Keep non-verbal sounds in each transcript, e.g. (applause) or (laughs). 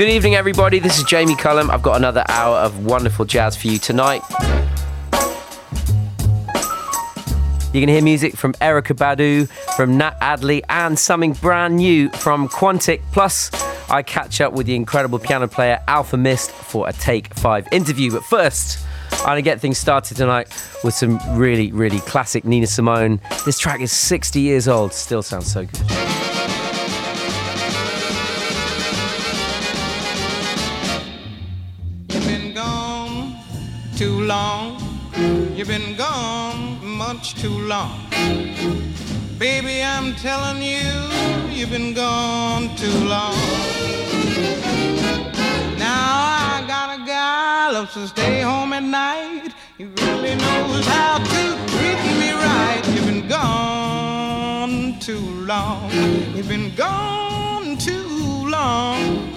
Good evening, everybody. This is Jamie Cullum. I've got another hour of wonderful jazz for you tonight. You can hear music from Erykah Badu, from Nat Adderley, and something brand new from Quantic. Plus, I catch up with the incredible piano player Alfa Mist for a Take 5 interview. But first, I'm going to get things started tonight with some really, really classic Nina Simone. This track is 60 years old, still sounds so good. You've been gone much too long. Baby, I'm telling you, you've been gone too long. Now I got a guy loves to stay home at night. He really knows how to treat me right. You've been gone too long. You've been gone too long.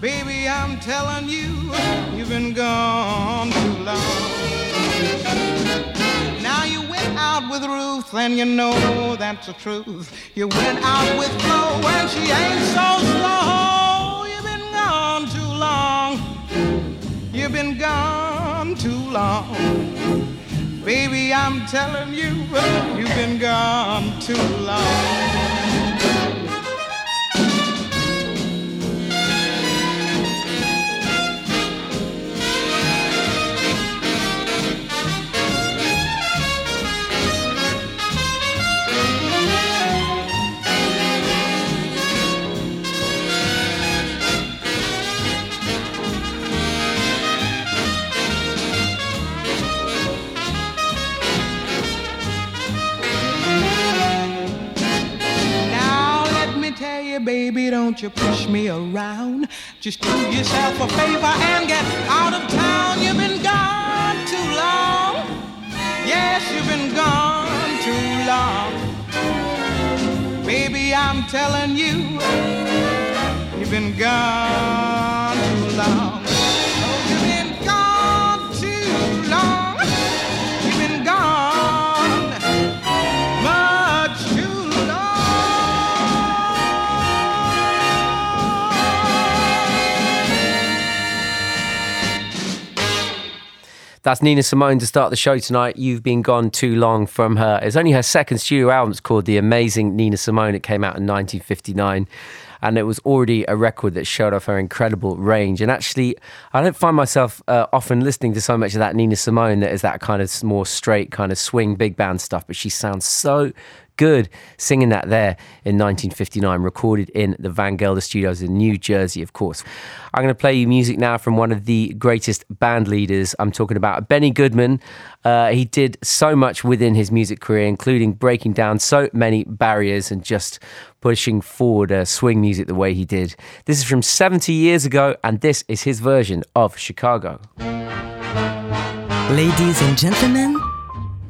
Baby, I'm telling you, you've been gone too long. Now you went out with Ruth, and you know that's the truth. You went out with Flo, and she ain't so slow. You've been gone too long. You've been gone too long. Baby, I'm telling you, you've been gone too long. Push me around. Just do yourself a favor and get out of town. You've been gone too long. Yes, you've been gone too long. Baby, I'm telling you, you've been gone That's Nina Simone to start the show tonight. You've been gone too long from her. It's only her second studio album. It's called The Amazing Nina Simone. It came out in 1959 and it was already a record that showed off her incredible range. And actually, I don't find myself uh, often listening to so much of that Nina Simone that is that kind of more straight, kind of swing big band stuff, but she sounds so good singing that there in 1959, recorded in the Van Gelder Studios in New Jersey, of course. I'm going to play you music now from one of the greatest band leaders. I'm talking about Benny Goodman. Uh, he did so much within his music career, including breaking down so many barriers and just pushing forward uh, swing music the way he did. This is from 70 years ago, and this is his version of Chicago. Ladies and gentlemen,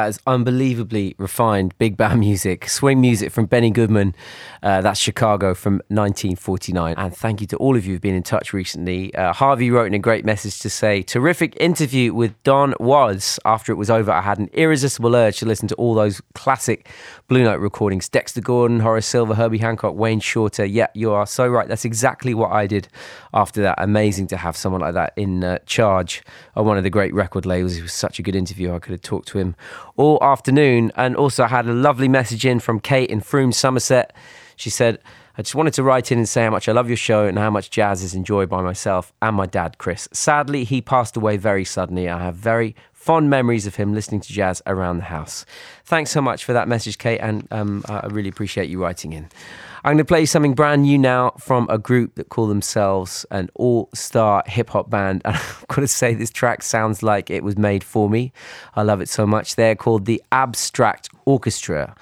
That is unbelievably refined big band (laughs) music, swing music from Benny Goodman. Uh, that's Chicago from 1949. And thank you to all of you who've been in touch recently. Uh, Harvey wrote in a great message to say, terrific interview with Don Was. After it was over, I had an irresistible urge to listen to all those classic Blue Note recordings. Dexter Gordon, Horace Silver, Herbie Hancock, Wayne Shorter. Yeah, you are so right. That's exactly what I did after that. Amazing to have someone like that in uh, charge of one of the great record labels. It was such a good interview. I could have talked to him all afternoon. And also, I had a lovely message in from Kate in Frome, Somerset. She said, I just wanted to write in and say how much I love your show and how much jazz is enjoyed by myself and my dad, Chris. Sadly, he passed away very suddenly. I have very fond memories of him listening to jazz around the house. Thanks so much for that message, Kate, and um, I really appreciate you writing in. I'm going to play something brand new now from a group that call themselves an all star hip hop band. (laughs) And I've got to say, this track sounds like it was made for me. I love it so much. They're called the Abstract Orchestra.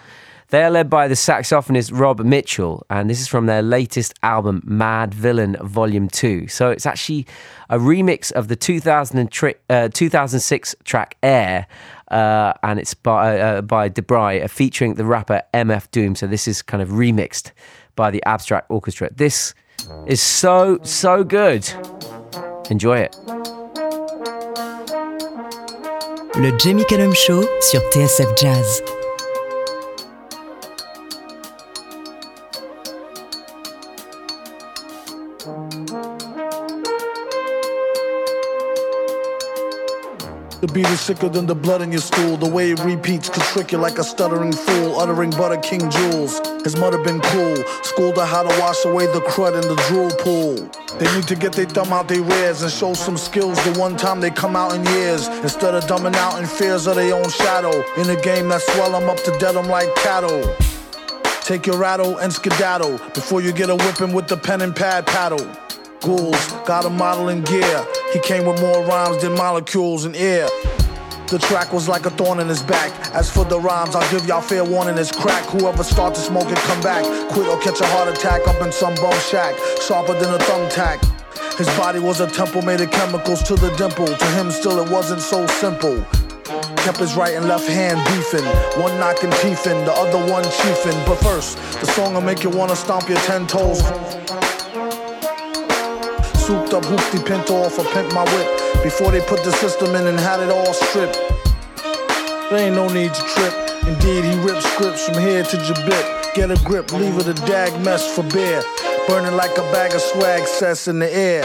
They are led by the saxophonist Rob Mitchell, and this is from their latest album, Madvillain Volume 2. So it's actually a remix of the 2000 tri- uh, 2006 track Air, uh, and it's by, uh, by Dabrye, uh, featuring the rapper MF Doom. So this is kind of remixed by the Abstract Orchestra. This is so, so good. Enjoy it. Le Jamie Cullum Show sur TSF Jazz. The beat is sicker than the blood in your stool. The way it repeats could trick you like a stuttering fool, uttering butter king jewels. His mother been cool, schooled her how to wash away the crud in the drool pool. They need to get their thumb out their rears and show some skills the one time they come out in years. Instead of dumbing out in fears of their own shadow. In a game that swell them up to dead them like cattle. Take your rattle and skedaddle before you get a whipping with the pen and pad paddle. Ghouls got a model in gear. He came with more rhymes than molecules in air. The track was like a thorn in his back. As for the rhymes, I'll give y'all fair warning. It's crack. Whoever starts to smoke it, come back. Quit or catch a heart attack up in some bum shack. Sharper than a thumbtack. His body was a temple made of chemicals to the dimple. To him, still, it wasn't so simple. Kept his right and left hand beefing. One knocking teeth in, the other one chiefing. But first, the song will make you wanna stomp your ten toes. Souped up hoopty pinto off a pimp my whip. Before they put the system in and had it all stripped. There ain't no need to trip. Indeed, he ripped scripts from here to Jabit. Get a grip, leave it a dag mess for bear. Burning like a bag of swag cess in the air.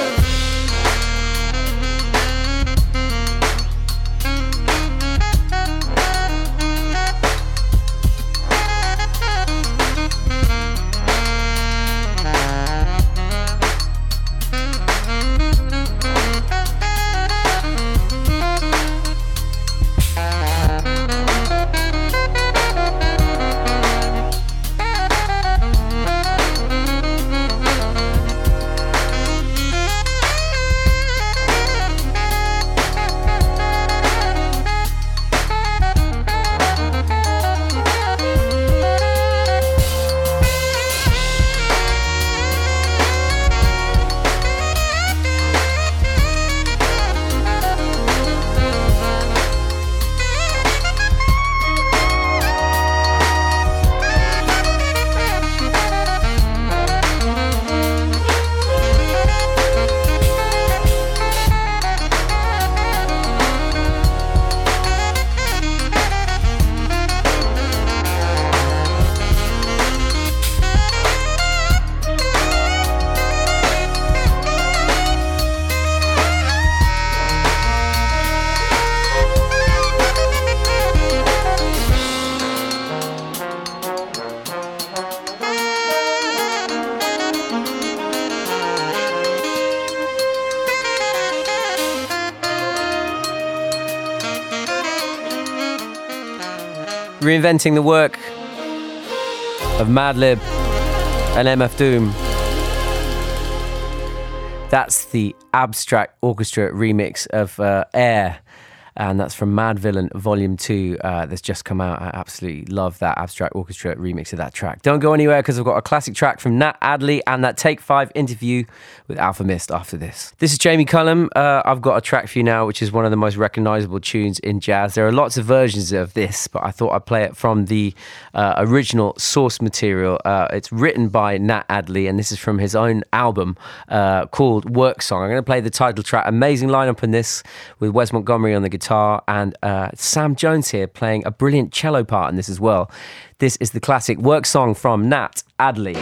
Reinventing the work of Madlib and MF Doom. That's the Abstract Orchestra remix of uh, Air. And that's from Madvillain Volume 2 uh, that's just come out. I absolutely love that Abstract Orchestra remix of that track. Don't go anywhere because I've got a classic track from Nat Adderley and that Take 5 interview with Alfa Mist after this. This is Jamie Cullum. Uh, I've got a track for you now, which is one of the most recognizable tunes in jazz. There are lots of versions of this, but I thought I'd play it from the uh, original source material. Uh, it's written by Nat Adderley, and this is from his own album uh, called Work Song. I'm going to play the title track. Amazing lineup in this with Wes Montgomery on the guitar and uh, Sam Jones here playing a brilliant cello part in this as well. This is the classic Work Song from Nat Adderley.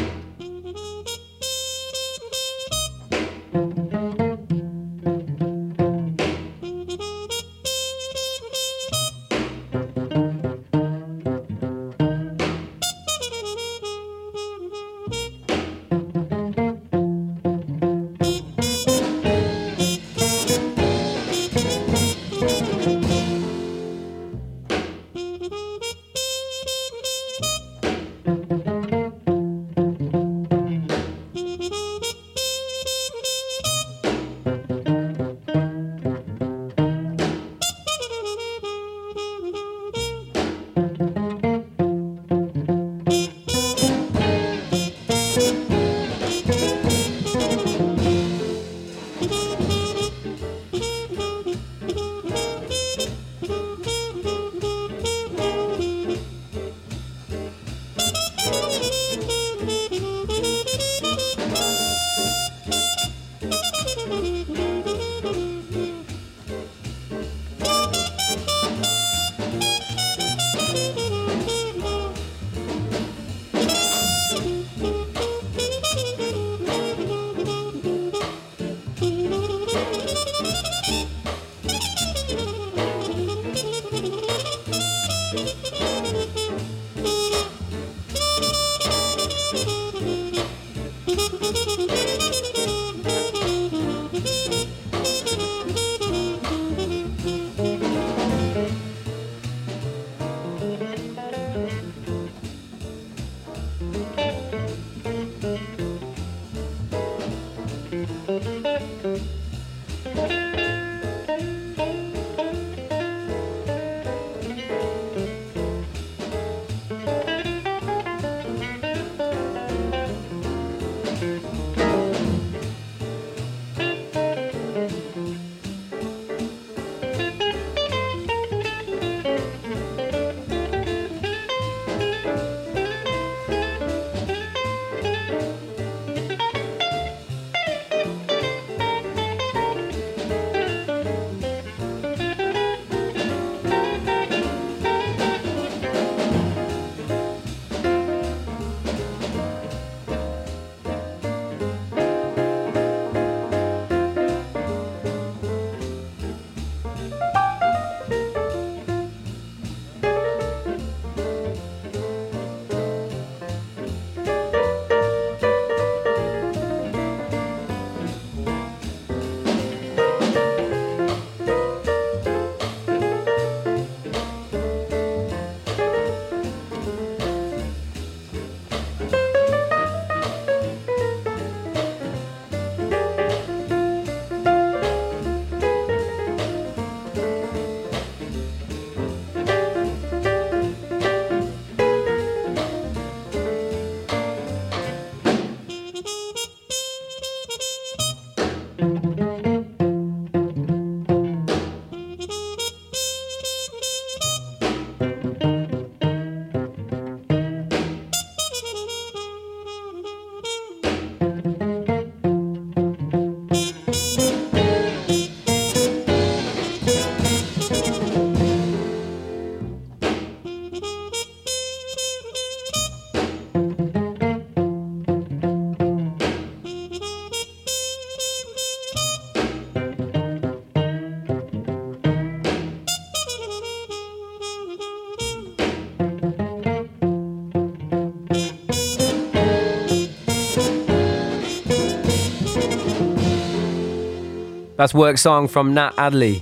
That's Work Song from Nat Adderley.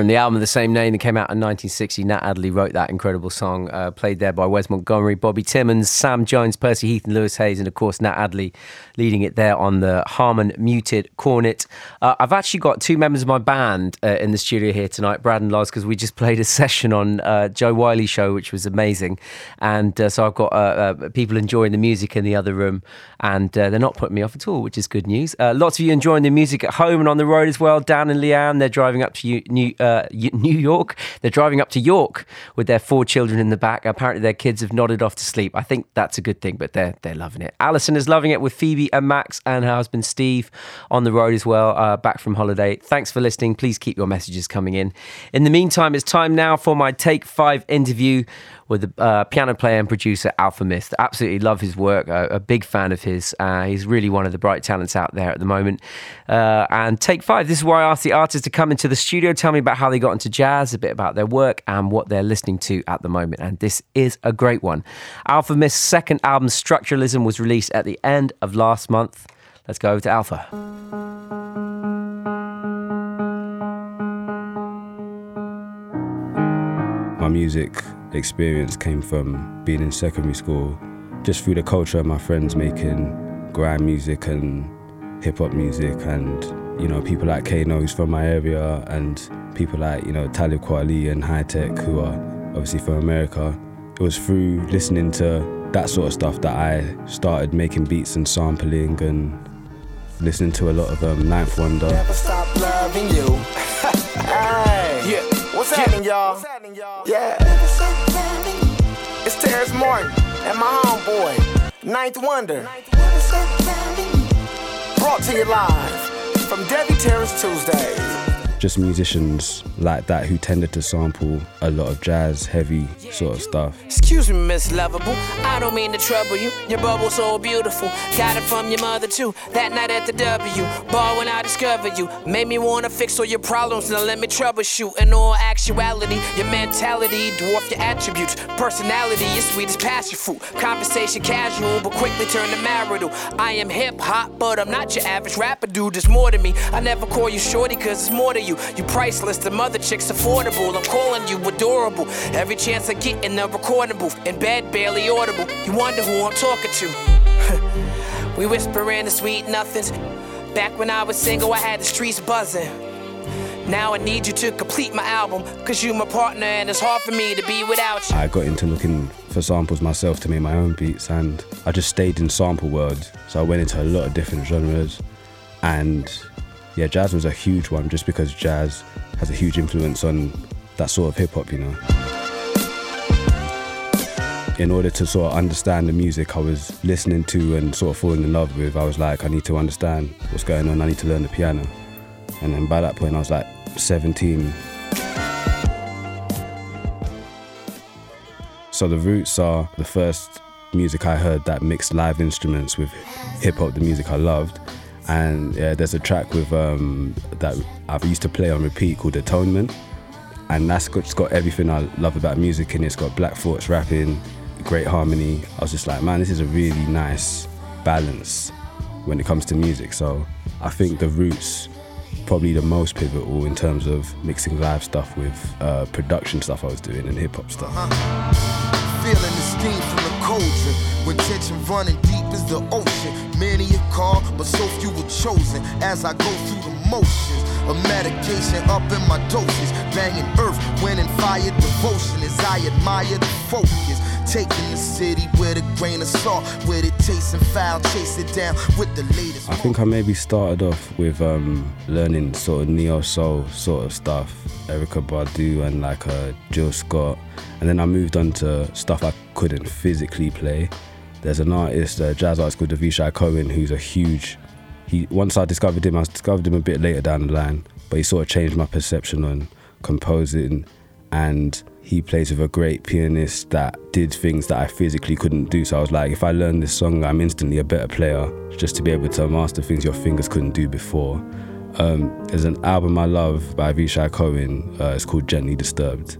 From the album of the same name that came out in 1960. Nat Adderley wrote that incredible song, uh, played there by Wes Montgomery, Bobby Timmons, Sam Jones, Percy Heath, and Louis Hayes, and of course Nat Adderley leading it there on the Harmon muted cornet. Uh, I've actually got two members of my band uh, in the studio here tonight, Brad and Lars, because we just played a (laughs) session on uh, Jo Whiley show, which was amazing, and uh, so I've got uh, people enjoying the music in the other room, and they're not putting me off at all, which is good news. lots of you enjoying the music at home and on the road as well. Dan and Leanne, they're driving up to you, New uh, New York. They're driving up to York with their four children in the back. Apparently, their kids have nodded off to sleep. I think that's a good thing, but they're they're loving it. Alison is loving it with Phoebe and Max and her husband Steve on the road as well, uh, back from holiday. Thanks for listening. Please keep your messages coming in. In the meantime, it's time now for my Take Five interview with the uh, piano player and producer Alfa Mist. Absolutely love his work. A big fan of his. Uh, he's really one of the bright talents out there at the moment. Uh, and take five. This is why I asked the artists to come into the studio, tell me about how they got into jazz, a bit about their work, and what they're listening to at the moment. And this is a great one. Alfa Mist's second album, Structuralism, was released at the end of last month. Let's go over to Alfa. My music experience came from being in secondary school, just through the culture of my friends making grime music and hip hop music, and you know people like Kano who's from my area, and people like you know Talib Kweli and Hi-Tek who are obviously from America. It was through listening to that sort of stuff that I started making beats and sampling and listening to a lot of um, 9th Wonder. Never stop loving you. (laughs) hey, yeah. What's happening, y'all? Yeah. Terrace Martin and my homeboy, 9th Wonder. Brought to you live from Debbie Terrace Tuesdays just musicians like that who tended to sample a lot of jazz, heavy sort of stuff. Excuse me, Miss Lovable, I don't mean to trouble you. Your bubble's so beautiful, got it from your mother too. That night at the W, bar when I discovered you, made me wanna fix all your problems. Now let me troubleshoot. In all actuality, your mentality dwarf your attributes. Personality is sweet as passion fruit. Conversation casual, but quickly turn to marital. I am hip hop, but I'm not your average rapper, dude. There's more to me. I never call you shorty, cause it's more to you you. You priceless, the mother chick's affordable. I'm calling you adorable. Every chance I get in the recording booth, in bed, barely audible. You wonder who I'm talking to. (laughs) we whisper in the sweet nothings. Back when I was single, I had the streets buzzing. Now I need you to complete my album, cause you my partner and it's hard for me to be without you. I got into looking for samples myself to make my own beats and I just stayed in sample world. So I went into a lot of different genres and yeah, jazz was a huge one just because jazz has a huge influence on that sort of hip hop, you know. In order to sort of understand the music I was listening to and sort of falling in love with, I was like, I need to understand what's going on, I need to learn the piano. And then by that point, I was like 17. So the roots are the first music I heard that mixed live instruments with hip hop, the music I loved and yeah, there's a track with um, that I've used to play on repeat called Atonement, and that's got, got everything I love about music in it. It's got Black Thought's rapping, great harmony. I was just like, man, this is a really nice balance when it comes to music. So I think the roots probably the most pivotal in terms of mixing live stuff with uh, production stuff I was doing and hip hop stuff. Uh-huh. When tension running deep as the ocean. Many a call, but so few were chosen as I go through the motions. A medication up in my doses, banging earth, winning fire, devotion as I admire the focus. Taking the city with a grain of salt, with it tasting foul, chase it down with the latest. I think I maybe started off with um, learning sort of neo soul sort of stuff, Erykah Badu and like uh, Jill Scott, and then I moved on to stuff I couldn't physically play there's an artist, a jazz artist called Avishai Cohen, who's a huge. He once I discovered him, I discovered him a bit later down the line, but he sort of changed my perception on composing, and he plays with a great pianist that did things that I physically couldn't do. So I was like, if I learn this song, I'm instantly a better player, just to be able to master things your fingers couldn't do before. Um, there's an album I love by Avishai Cohen. Uh, it's called Gently Disturbed.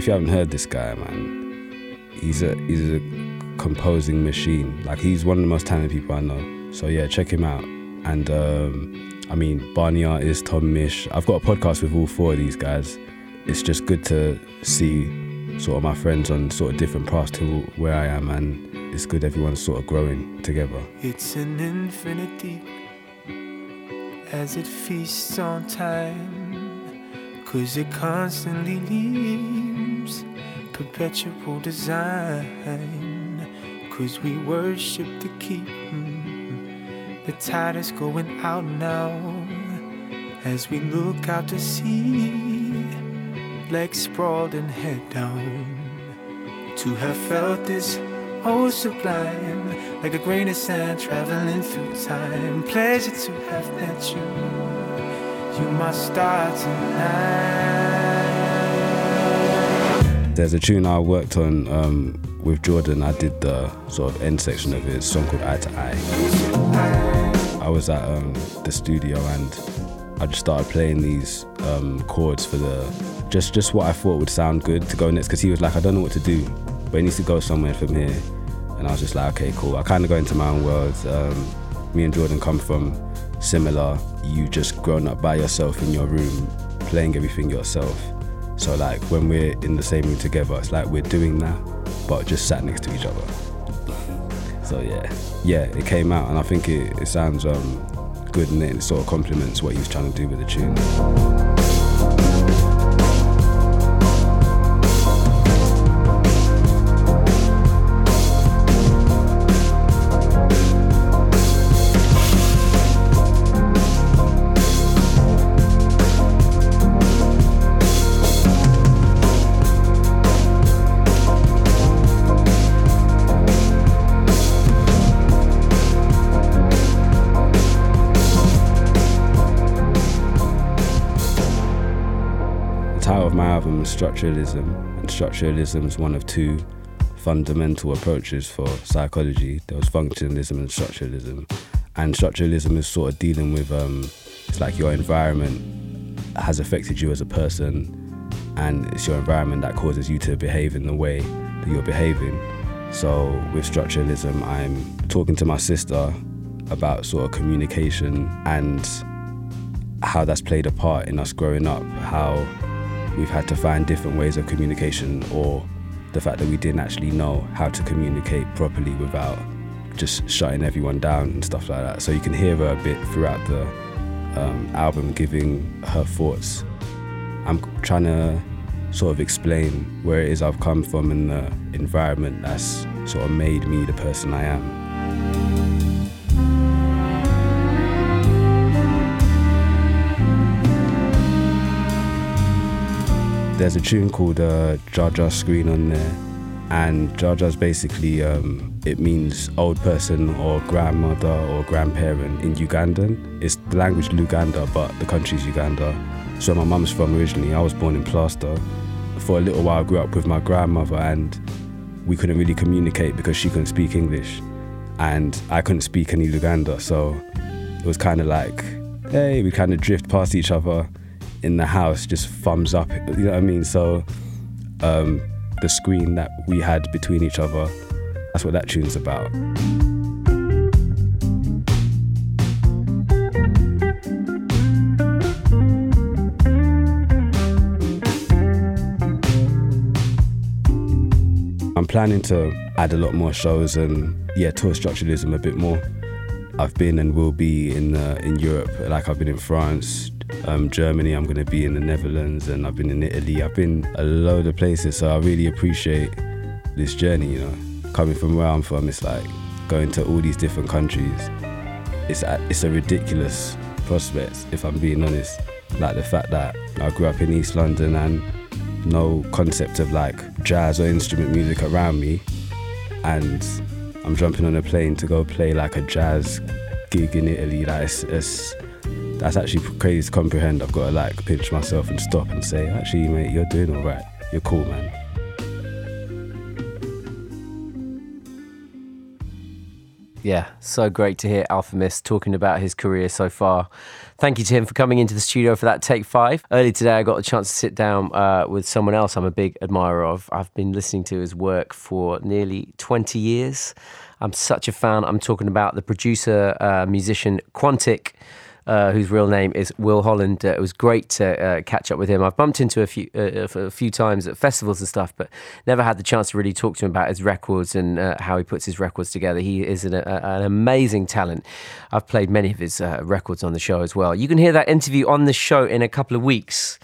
If you haven't heard this guy, man, he's a he's a composing machine. Like he's one of the most talented people I know. So yeah, check him out. And um, I mean, Barney Artist, Tom Misch. I've got a podcast with all four of these guys. It's just good to see sort of my friends on sort of different paths to where I am, and it's good everyone's sort of growing together. It's an infinity as it feasts on time, cause it constantly leaves perpetual design, cause we worship the keep. The tide is going out now as we look out to sea, legs sprawled and head down. To have felt this oh sublime, like a grain of sand traveling through time. Pleasure to have met you, you my star tonight. There's a tune I worked on um, with Jordan. I did the sort of end section of it, song called Eye to Eye. I was at um, the studio and I just started playing these um, chords for the just just what I thought would sound good to go next because he was like, I don't know what to do but it needs to go somewhere from here. And I was just like, okay, cool. I kind of go into my own world. Um, me and Jordan come from similar. You just grown up by yourself in your room, playing everything yourself. So like when we're in the same room together, it's like we're doing that, but just sat next to each other. So yeah, yeah, it came out, and I think it, it sounds um, good, and it sort of complements what he was trying to do with the tune. Structuralism, and structuralism is one of two fundamental approaches for psychology. There was functionalism and structuralism, and structuralism is sort of dealing with um, it's like your environment has affected you as a person, and it's your environment that causes you to behave in the way that you're behaving. So with structuralism, I'm talking to my sister about sort of communication and how that's played a part in us growing up, how we've had to find different ways of communication or the fact that we didn't actually know how to communicate properly without just shutting everyone down and stuff like that. So you can hear her a bit throughout the um, album giving her thoughts. I'm trying to sort of explain where it is I've come from and the environment that's sort of made me the person I am. There's a tune called uh, Jjajja's Screen on there, and Jjajja's basically um, it means old person or grandmother or grandparent in Ugandan. It's the language Luganda, but the country's Uganda. So my mum's from originally. I was born in Plaster. For a little while, I grew up with my grandmother, and we couldn't really communicate because she couldn't speak English, and I couldn't speak any Luganda. So it was kind of like, hey, we kind of drift past each other in the house just thumbs up. You know what I mean? So um, the screen that we had between each other, that's what that tune's about. I'm planning to add a lot more shows and yeah, tour structuralism a bit more. I've been and will be in uh, in Europe, like I've been in France, um, Germany, I'm going to be in the Netherlands, and I've been in Italy. I've been a load of places, so I really appreciate this journey. You know, coming from where I'm from, it's like going to all these different countries. It's a, it's a ridiculous prospect, if I'm being honest. Like the fact that I grew up in East London and no concept of like jazz or instrument music around me, and I'm jumping on a plane to go play like a jazz gig in Italy. Like it's, it's that's actually crazy to comprehend. I've got to like pinch myself and stop and say, actually, mate, you're doing all right. You're cool, man. Yeah, so great to hear Alfa Mist talking about his career so far. Thank you to him for coming into the studio for that take five. Early today, I got a chance to sit down uh, with someone else I'm a big admirer of. I've been listening to his work for nearly 20 years. I'm such a fan. I'm talking about the producer, uh, musician Quantic uh, whose real name is Will Holland. Uh, it was great to uh, catch up with him. I've bumped into a few uh, a few times at festivals and stuff, but never had the chance to really talk to him about his records and uh, how he puts his records together. He is an, a, an amazing talent. I've played many of his uh, records on the show as well. You can hear that interview on the show in a couple of weeks.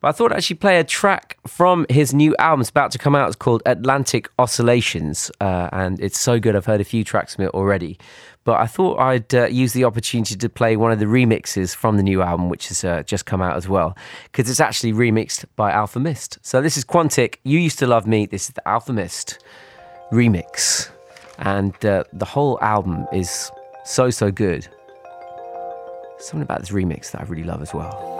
But I thought I'd actually play a track from his new album. It's about to come out. It's called Atlantic Oscillations, and it's so good. I've heard a few tracks from it already but I thought I'd uh, use the opportunity to play one of the remixes from the new album, which has uh, just come out as well, because it's actually remixed by Alfa Mist. So this is Quantic. You used to love me. This is the Alfa Mist remix, and uh, the whole album is so so good. Something about this remix that I really love as well.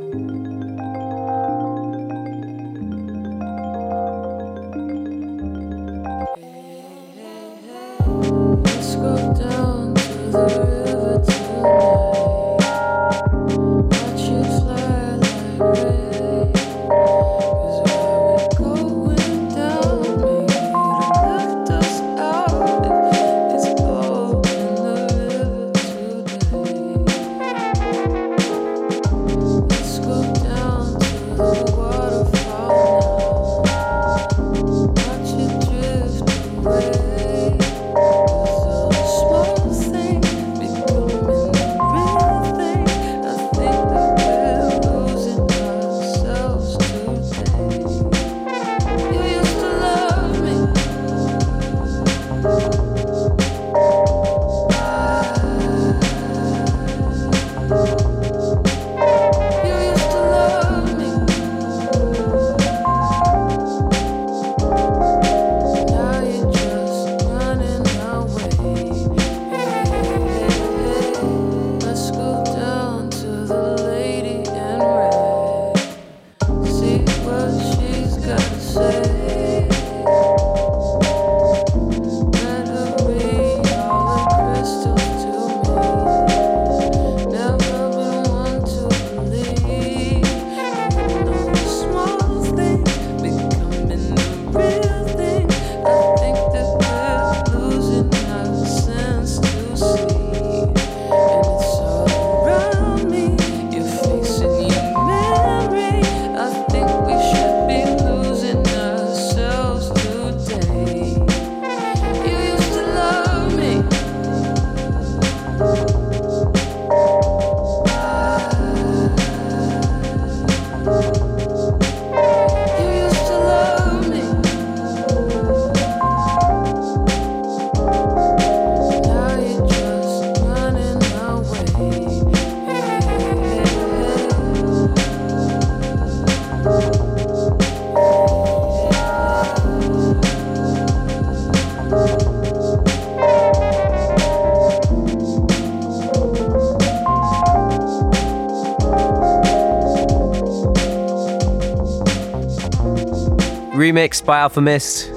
Remix by Alfa Mist.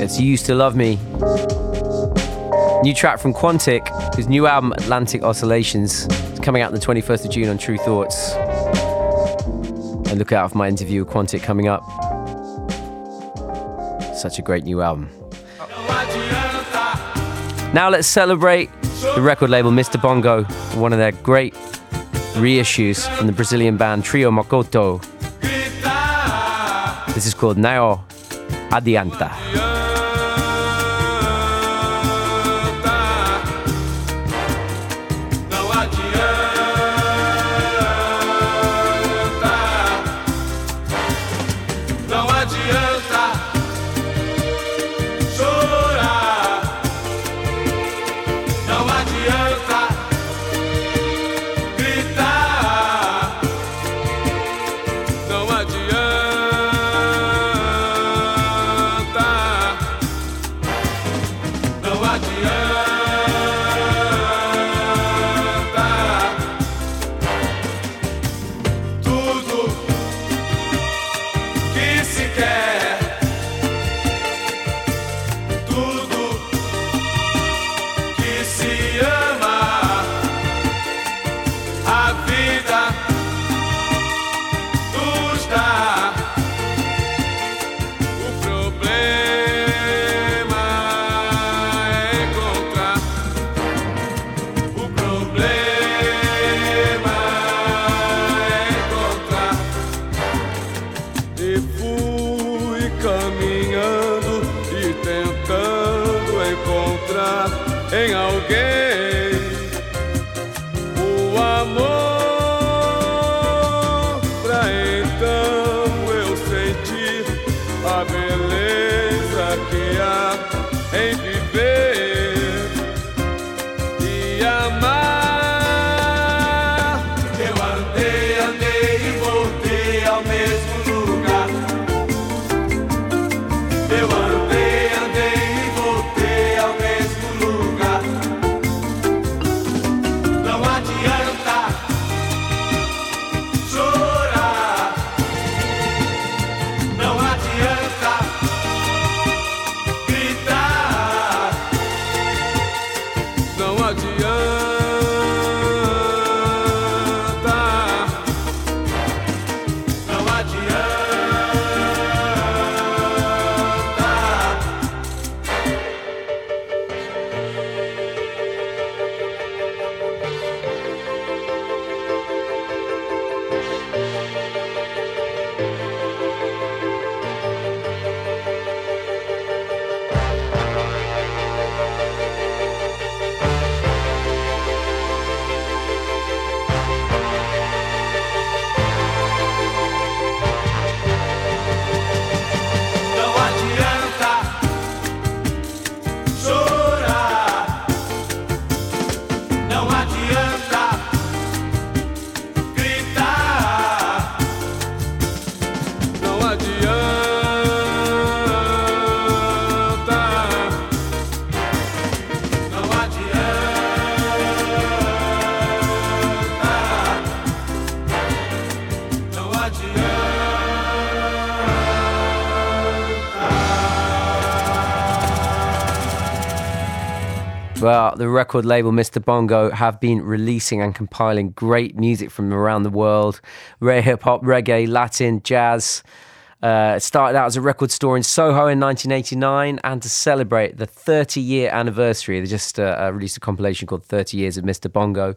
It's You Used to Love Me. New track from Quantic, his new album Atlantic Oscillations. Coming out on the 21st of June on True Thoughts. And look out for my interview with Quantic coming up. Such a great new album. Now let's celebrate the record label Mr. Bongo, one of their great reissues from the Brazilian band Trio Mocoto. This is called. Não adianta E fui caminhando e tentando encontrar em alguém. Well, the record label Mr. Bongo have been releasing and compiling great music from around the world rare hip hop, reggae, Latin, jazz. Uh, it started out as a record store in Soho in 1989, and to celebrate the 30 year anniversary, they just uh, uh, released a compilation called 30 Years of Mr. Bongo.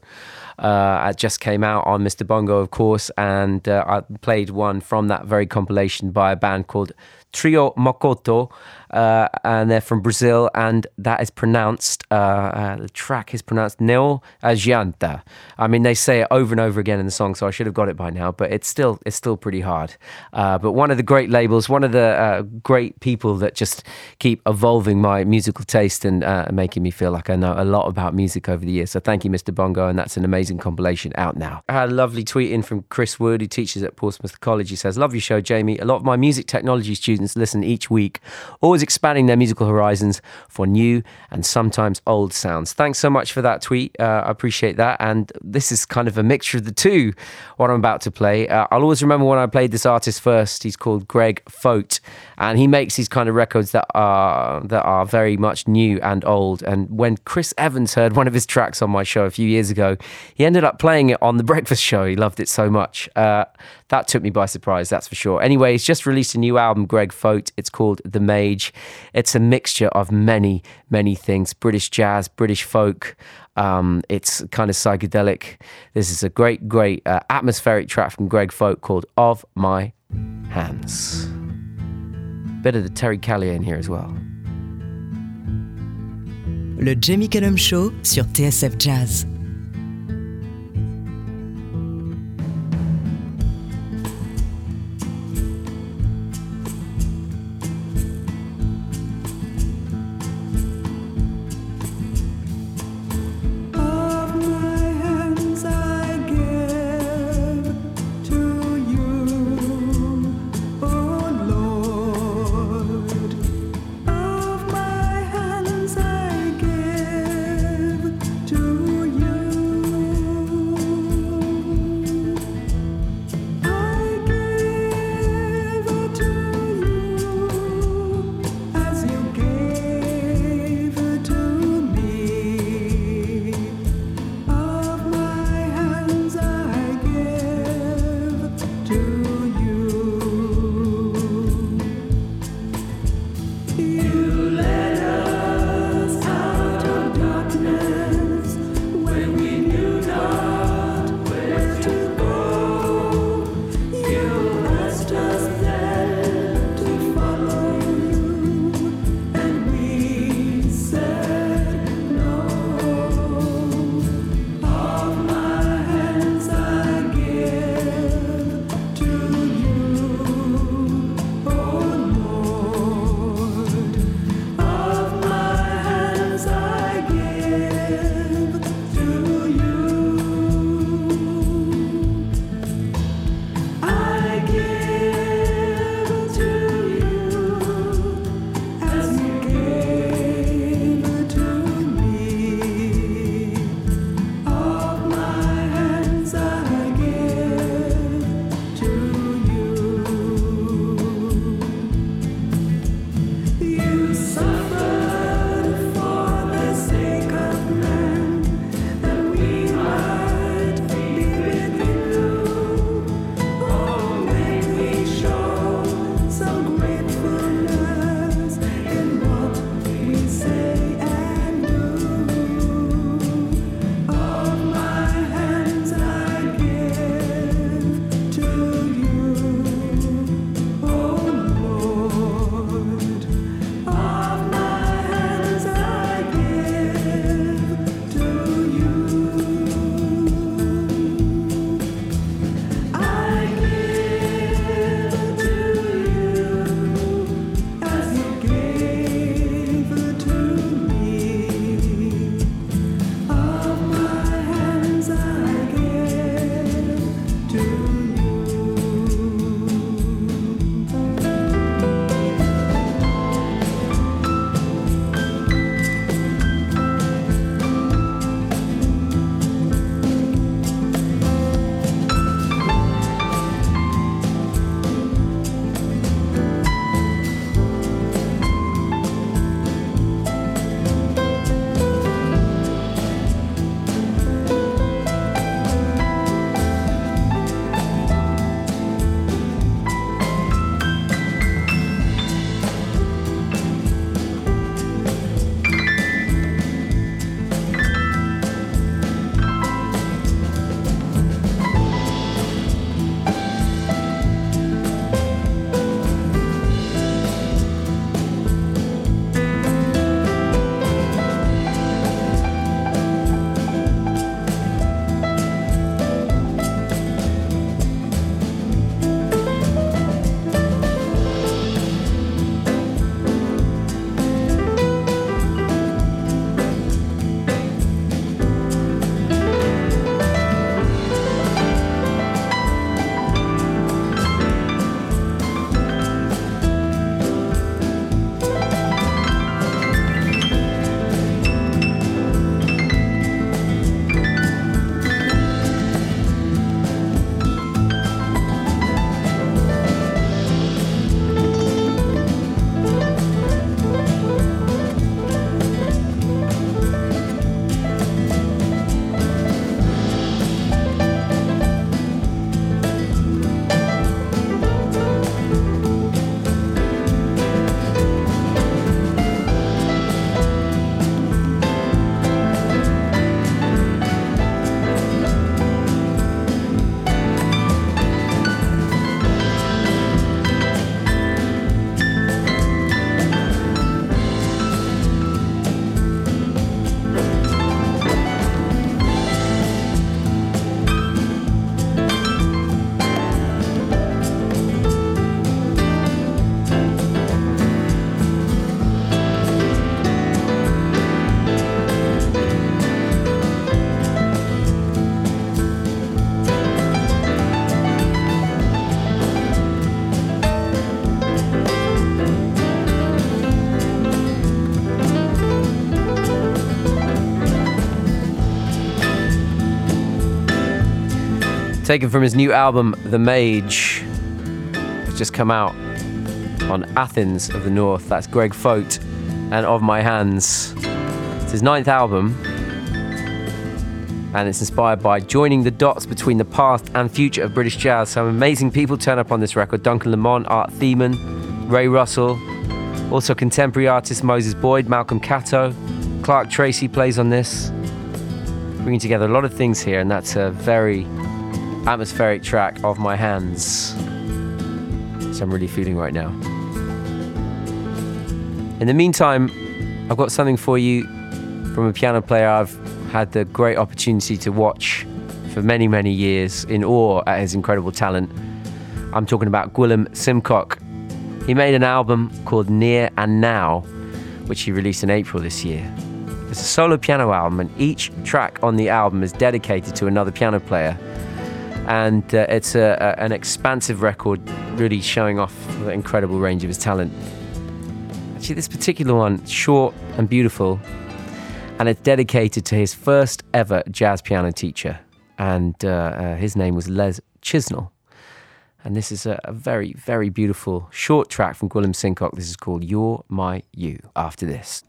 Uh, it just came out on Mr. Bongo, of course, and uh, I played one from that very compilation by a band called Trio Mocoto uh, and they're from Brazil, and that is pronounced. Uh, uh, the track is pronounced Neo Agianta. I mean, they say it over and over again in the song, so I should have got it by now. But it's still it's still pretty hard. Uh, but one of the great labels, one of the great people that just keep evolving my musical taste and making me feel like I know a lot about music over the years. So thank you, Mr. Bongo, and that's an amazing compilation out now. I had a lovely tweet in from Chris Wood, who teaches at Portsmouth College. He says, "Love your show, Jamie. A lot of my music technology students listen each week." Always expanding their musical horizons for new and sometimes old sounds. Thanks so much for that tweet. Uh, I appreciate that. And this is kind of a mixture of the two, what I'm about to play. Uh, I'll always remember when I played this artist first. He's called Greg Foat, and he makes these kind of records that are that are very much new and old. And when Chris Evans heard one of his tracks on my show a few years ago, he ended up playing it on the (laughs) Breakfast Show. He loved it so much. Uh, that took me by surprise, that's for sure. Anyway, he's just released a new album, Greg Foat. It's called The Mage. It's a mixture of many, many things British jazz, British folk. Um, it's kind of psychedelic. This is a great, great uh, atmospheric track from Greg Foat called Of My Hands. Bit of the Terry Callier in here as well. Le Jamie Cullum Show sur TSF Jazz. Taken from his new album, The Mage, it's just come out on Athens of the North. That's Greg Foat and Of My Hands. It's his ninth album, and it's inspired by joining the dots between the past and future of British jazz. Some amazing people turn up on this record Duncan Lamont, Art Themen, Ray Russell, also contemporary artists Moses Boyd, Malcolm Catto, Clark Tracey plays on this. Bringing together a lot of things here, and that's a very atmospheric track of my hands. So I'm really feeling right now. In the meantime, I've got something for you from a piano player I've had the great opportunity to watch for many, many years in awe at his incredible talent. I'm talking about Gwilym Simcock. He made an album called Near and Now, which he released in April this year. It's a solo piano album, and each track on the album is dedicated to another piano player and uh, it's a, a, an expansive record, really showing off the incredible range of his talent. Actually, this particular one, short and beautiful, and it's dedicated to his first ever jazz piano teacher, and uh, uh, his name was Les Chisnall. And this is a, a very, very beautiful short track from Gwilym Simcock. This is called You're My You. After this.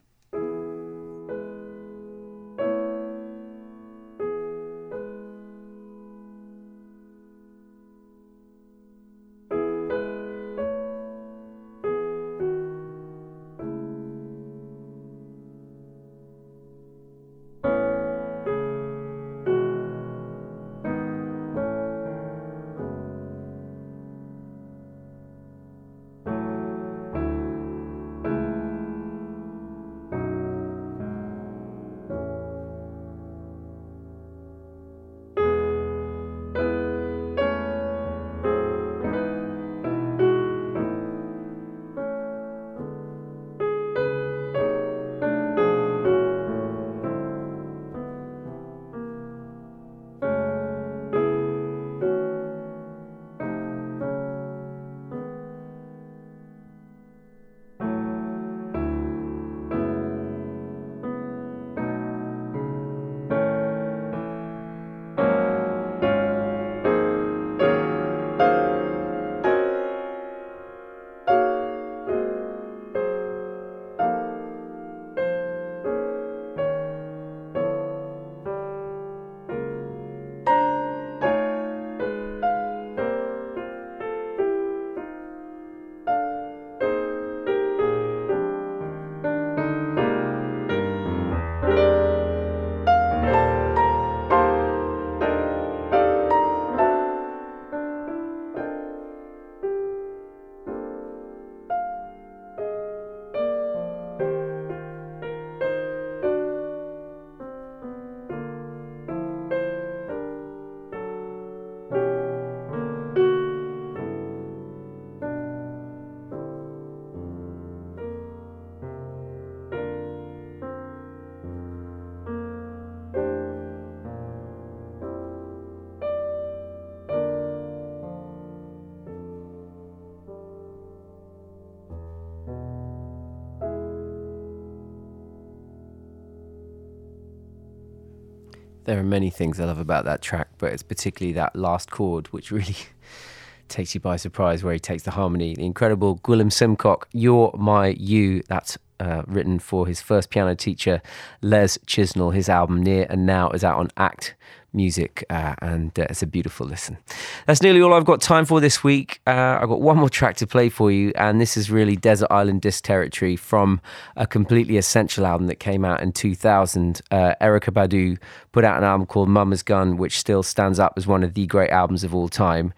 There are many things I love about that track, but it's particularly that last chord, which really (laughs) takes you by surprise, where he takes the harmony. The incredible Gwilym Simcock, You're My You. That's uh, written for his first piano teacher, Les Chisnall. His album Near and Now is out on Act music, uh, and uh, it's a beautiful listen. That's nearly all I've got time for this week. Uh, I've got one more track to play for you, and this is really Desert Island Disc territory from a completely essential album that came out in 2000. Uh, Erykah Badu put out an album called Mama's Gun, which still stands up as one of the great albums of all time.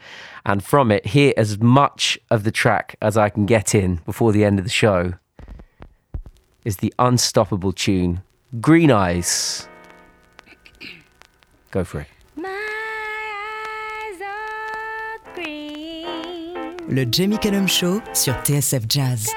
And from it, hear as much of the track as I can get in before the end of the show is the unstoppable tune Green Eyes. Go for it. Le Jamie Cullum Show sur TSF Jazz.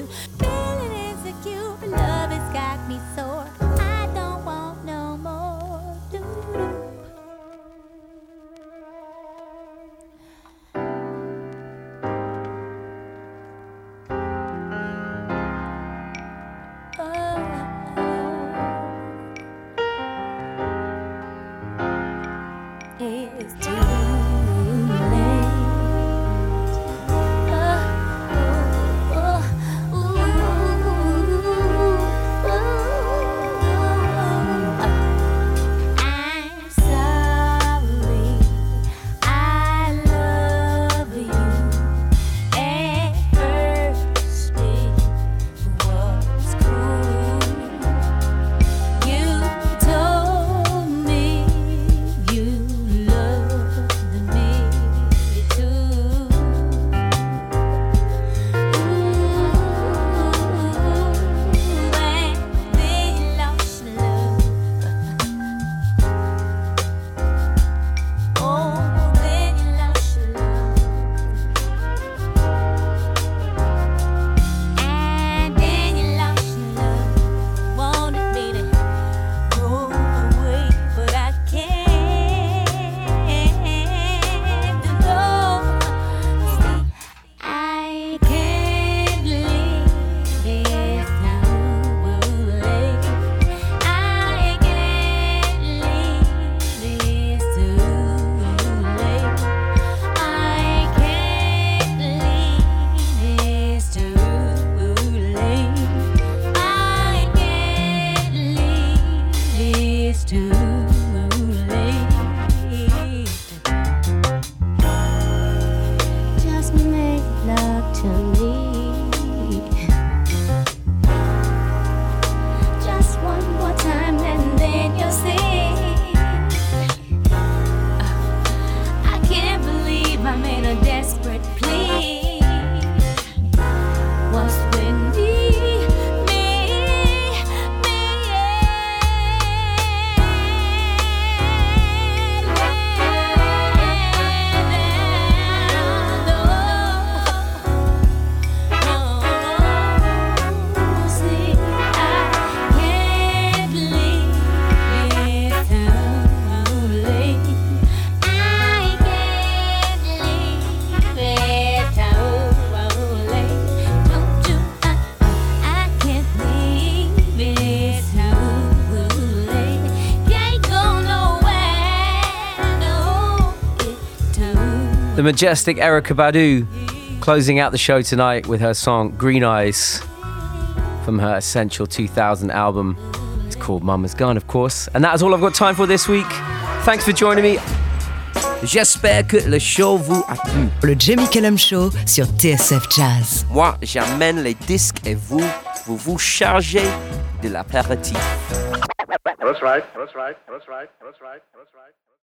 Ooh. The majestic Erykah Badu closing out the show tonight with her song Green Eyes from her Essential 2000 album. It's called Mama's Gun, of course. And that is all I've got time for this week. Thanks for joining me. J'espère que le show vous a plu. Le Jamie Cullum Show sur TSF Jazz. Moi, j'amène les disques et vous, vous vous chargez de l'apéritif. That's right. That's right. That's right. That's right. That's right.